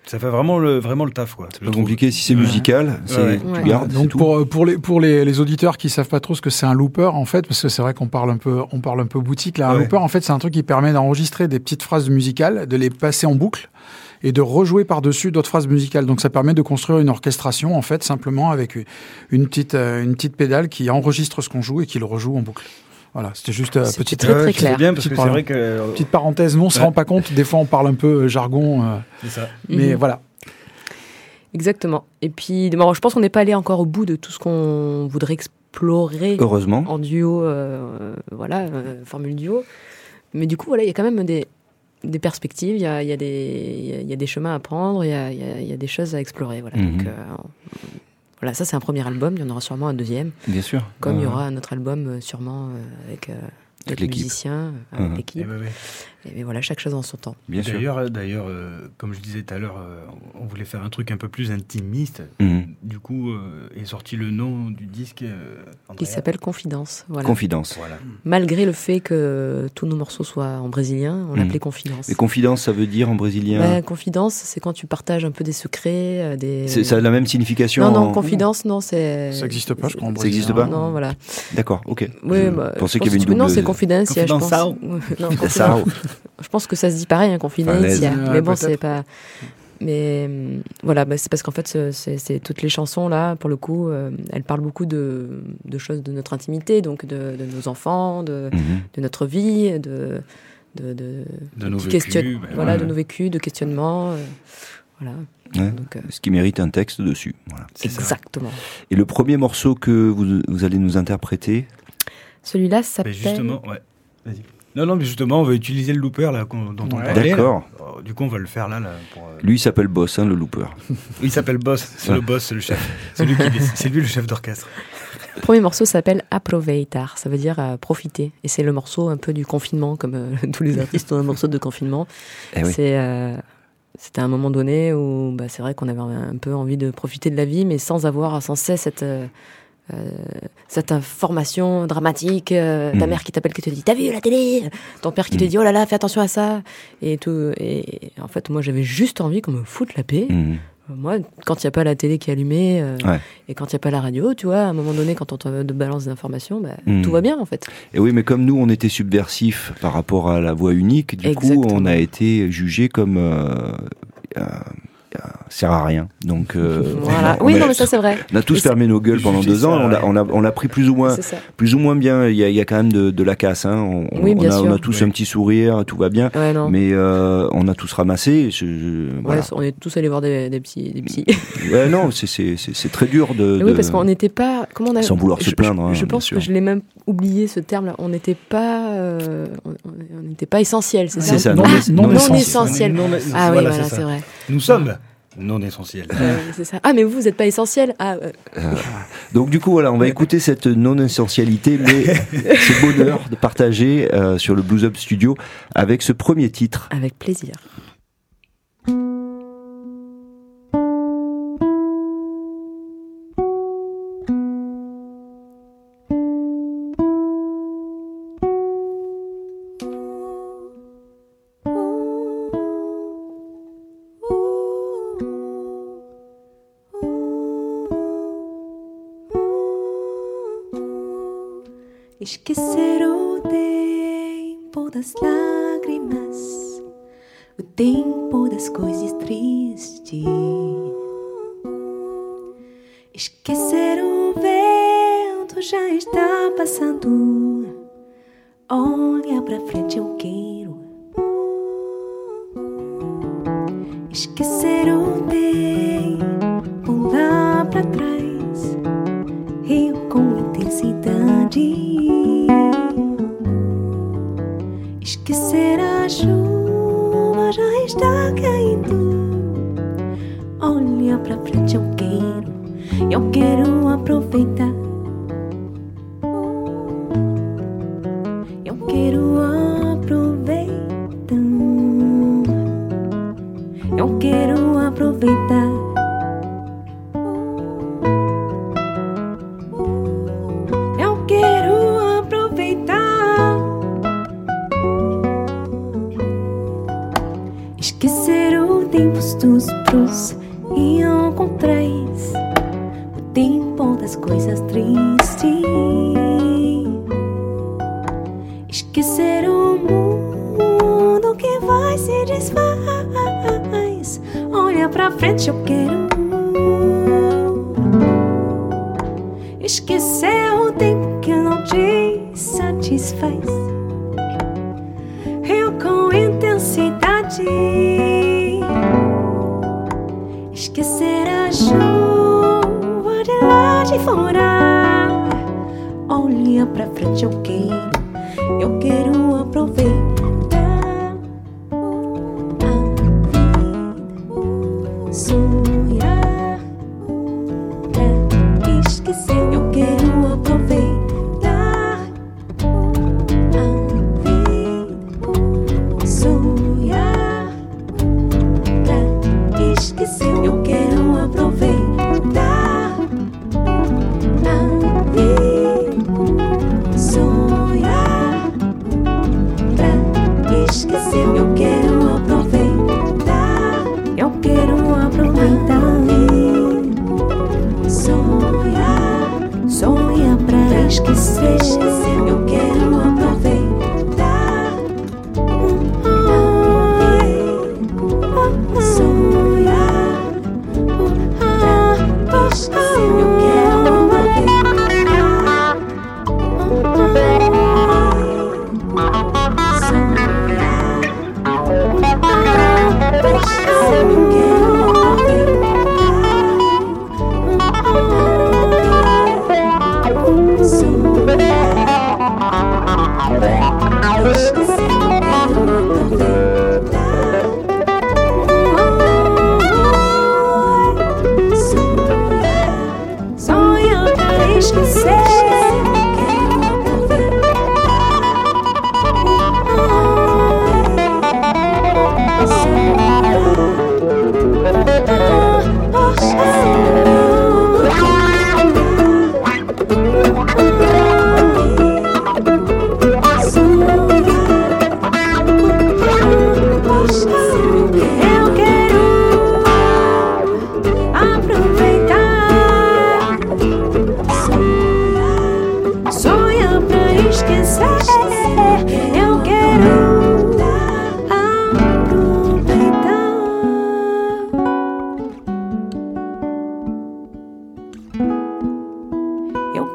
ça fait vraiment le, vraiment le taf. quoi. C'est pas compliqué si c'est musical, c'est Ouais. tu Ouais. gardes, c'est Donc tout. pour, pour, les, pour les, les auditeurs qui savent pas trop ce que c'est un looper, en fait, parce que c'est vrai qu'on parle un peu, on parle un peu boutique, là, un Ouais. looper, en fait, c'est un truc qui permet d'enregistrer des petites phrases musicales, de les passer en boucle et de rejouer par-dessus d'autres phrases musicales. Donc ça permet de construire une orchestration, en fait, simplement avec une petite, euh, une petite pédale qui enregistre ce qu'on joue et qui le rejoue en boucle. Voilà, c'était juste C'était petite, très, très clair. C'est bien parce Petite que c'est parole. vrai que. petite parenthèse. Nous, on se rend pas compte. Des fois, on parle un peu euh, jargon, euh, c'est ça. mais Mhm. voilà. Exactement. Et puis, bon, je pense qu'on n'est pas allé encore au bout de tout ce qu'on voudrait explorer Heureusement. en duo, euh, voilà, euh, formule duo. Mais du coup, voilà, il y a quand même des, des perspectives, il y a, y, a des- il y a- il y a des chemins à prendre, il y a, des choses à explorer. Voilà, Mhm. Donc, euh, voilà ça c'est un premier album, il y en aura sûrement un deuxième, Bien sûr. comme il y aura un autre album euh, euh, avec, euh, avec, les musiciens, avec Mhm. Et, l'équipe. ouais, ouais. Et mais voilà, chaque chose en son temps. Bien sûr. D'ailleurs, euh, d'ailleurs, euh, comme je disais tout à l'heure, euh, on voulait faire un truc un peu plus intimiste. Mhm. Du coup, euh, est sorti le nom du disque. euh, Qui s'appelle Confidence. Voilà. Confidence. Voilà. Malgré le fait que tous nos morceaux soient en brésilien, on Mhm. l'appelait Confidence. Et confidence, ça veut dire en brésilien. Ouais, confidence, c'est quand tu partages un peu des secrets, euh, des. C'est- Ça a la même signification. Non, non, en- confidence, non, c'est. Ça n'existe pas, je crois. en Ça existe brésilien. pas Non, voilà. D'accord, ok. Oui, je bah, pensais je qu'il y avait une que- Non, double- c'est confidentiel, je pense. Confidential. non, Confidential. Je pense que ça se dit pareil, hein, confidential. Falaise. mais bon, c'est pas. Mais hum, voilà, bah, c'est parce qu'en fait, ce- c'est toutes les chansons là, pour le coup, euh, elles parlent beaucoup de, de choses de notre intimité, donc de, de nos enfants, de, Mhm. de notre vie, de de, de, De nos vécus, ben voilà, ouais. de nos vécus, de questionnements, euh, voilà. Ouais. Donc, euh, Ce qui mérite un texte dessus. Voilà. C'est ça. exactement. Et le premier morceau que vous, vous allez nous interpréter, Celui-là Mais s'appelle. justement, ouais. Vas-y. Non, non, mais justement, on va utiliser le looper là, dont on Ouais. parlait. D'accord. Alors, Du coup, on va le faire là. là pour, euh, Lui il s'appelle Boss, hein, le looper. Il s'appelle Boss. C'est le boss, c'est le chef. C'est lui, qui décide. C'est lui le chef d'orchestre. Le premier morceau s'appelle Aproveitar, ça veut dire euh, profiter. Et c'est le morceau un peu du confinement, comme euh, tous les artistes ont un morceau de confinement. Eh oui. C'est, euh, c'était à un moment donné où bah, c'est vrai qu'on avait un peu envie de profiter de la vie, mais sans avoir sans cesse cette, euh, euh, cette information dramatique. euh, Ta Mhm. mère qui t'appelle, qui te dit T'as vu la télé? Ton père qui te Mhm. dit Oh là là, fais attention à ça. Et, tout, et en fait, moi, j'avais juste envie qu'on me foute la paix. Mhm. Moi, quand il n'y a pas la télé qui est allumée euh, Ouais. et quand il n'y a pas la radio, tu vois, à un moment donné, quand on te balance des informations, bah, tout va bien en fait. Et oui, mais comme nous, on était subversifs par rapport à la voix unique, du coup, on a été jugé comme euh, euh, euh, sert à rien. Donc, euh, Voilà. on, Oui, a, non, mais ça c'est vrai. on a tous fermé nos gueules pendant deux ans. ça, On l'a, on, on pris plus ou moins, plus ou moins bien. Il y a, il y a quand même de, de la casse. Hein. On, Oui, on bien a, sûr. on a tous Oui. un petit sourire, tout va bien. Ouais. Mais euh, on a tous ramassé. Je, je- Ouais, voilà. on est tous allés voir des, des petits. Des petits. Ouais, non, c'est, très dur de. Mais oui, de- parce qu'on n'était pas. Comment on a... Sans vouloir se plaindre, Je, hein, je pense que je l'ai même oublié ce terme-là. On n'était pas. euh, on n'était pas essentiel, c'est ça Non, non, non, es- non non essentiel. Ah oui, voilà, c'est vrai. Nous sommes non essentiels. Euh, c'est ça. Ah, mais vous, vous n'êtes pas essentiel Ah, euh, Donc du coup voilà, on va écouter cette non-essentialité, mais ce bonheur de partager euh, sur le Blues Up Studio avec ce premier titre. avec plaisir. Esquecer o tempo das lágrimas, o tempo das coisas tristes. Esquecer o vento já está passando. Olha pra frente, eu quero. Esquecer o tempo lá pra trás. Rio com intensidade. A chuva já está caindo. Olha pra frente, eu quero. Eu quero aproveitar.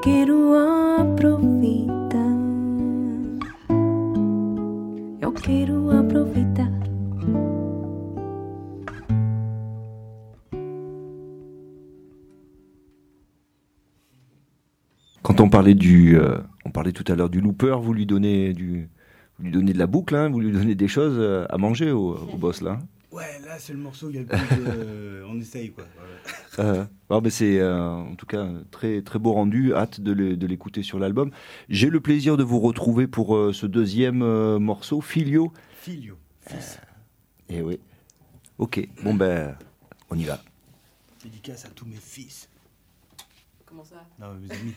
Quero aproveitar. Eu quero aproveitar. Quand on parlait du, euh, on parlait tout à l'heure du looper, vous lui donnez du, vous lui donnez de la boucle, hein, vous lui donnez des choses euh, à manger au, au boss là. Là, c'est le morceau, il y a le plus de... On essaye, quoi. Voilà. Euh, bon, ben c'est euh, en tout cas un très très beau rendu. Hâte de l'é- de l'écouter sur l'album. J'ai le plaisir de vous retrouver pour euh, ce deuxième euh, morceau, Filio. Filio, fils. Et oui. Ok. Bon ben, on y va. Dédicace à tous mes fils. Comment ça? Non, mes amis.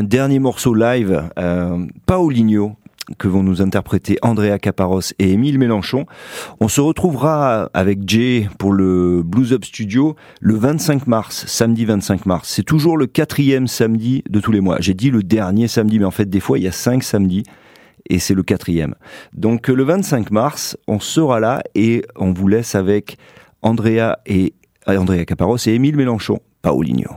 Un dernier morceau live, euh, Paoligno, que vont nous interpréter Andrea Caparros et Émile Mélenchon. On se retrouvera avec Jay pour le Blues Up Studio le 25 mars, samedi 25 mars. C'est toujours le quatrième samedi de tous les mois. J'ai dit le dernier samedi, mais en fait, des fois, il y a cinq samedis et c'est le quatrième. Donc, le 25 mars, on sera là et on vous laisse avec Andrea et Andrea Caparros et Émile Mélenchon, Paoligno.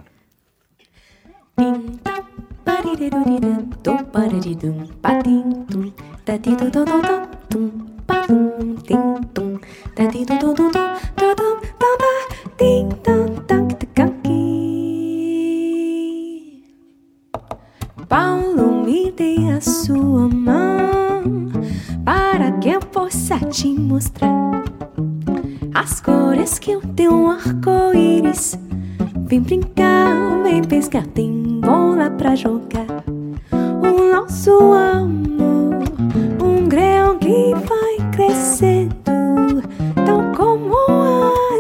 Paulo, me dê a sua mão para que eu possa te mostrar as cores que o teu arco-íris. Vem brincar, vem pescar, tem bola pra jogar. O nosso amor, um grão que vai crescendo, tal como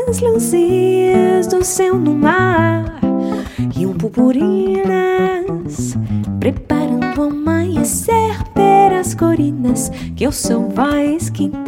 as luzinhas do céu no mar. E um purpurinas, preparando o amanhecer pelas colinas que o sol vai esquentar.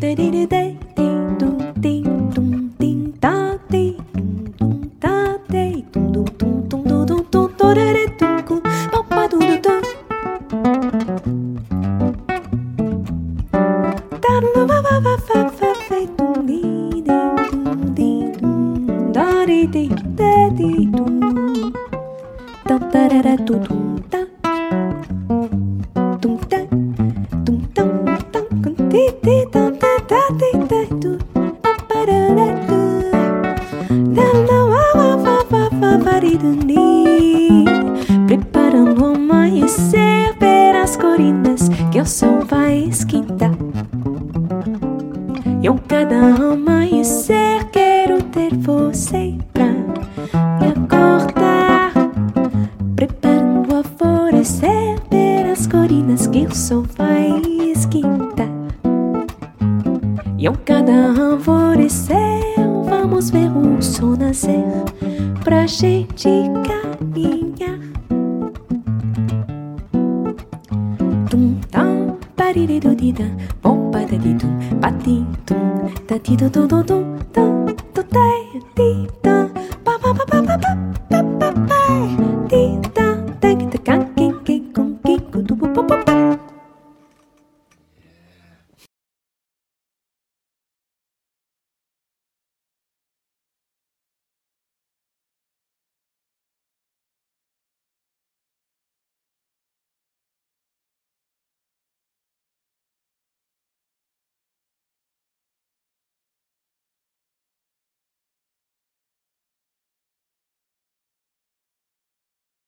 对对对 đi.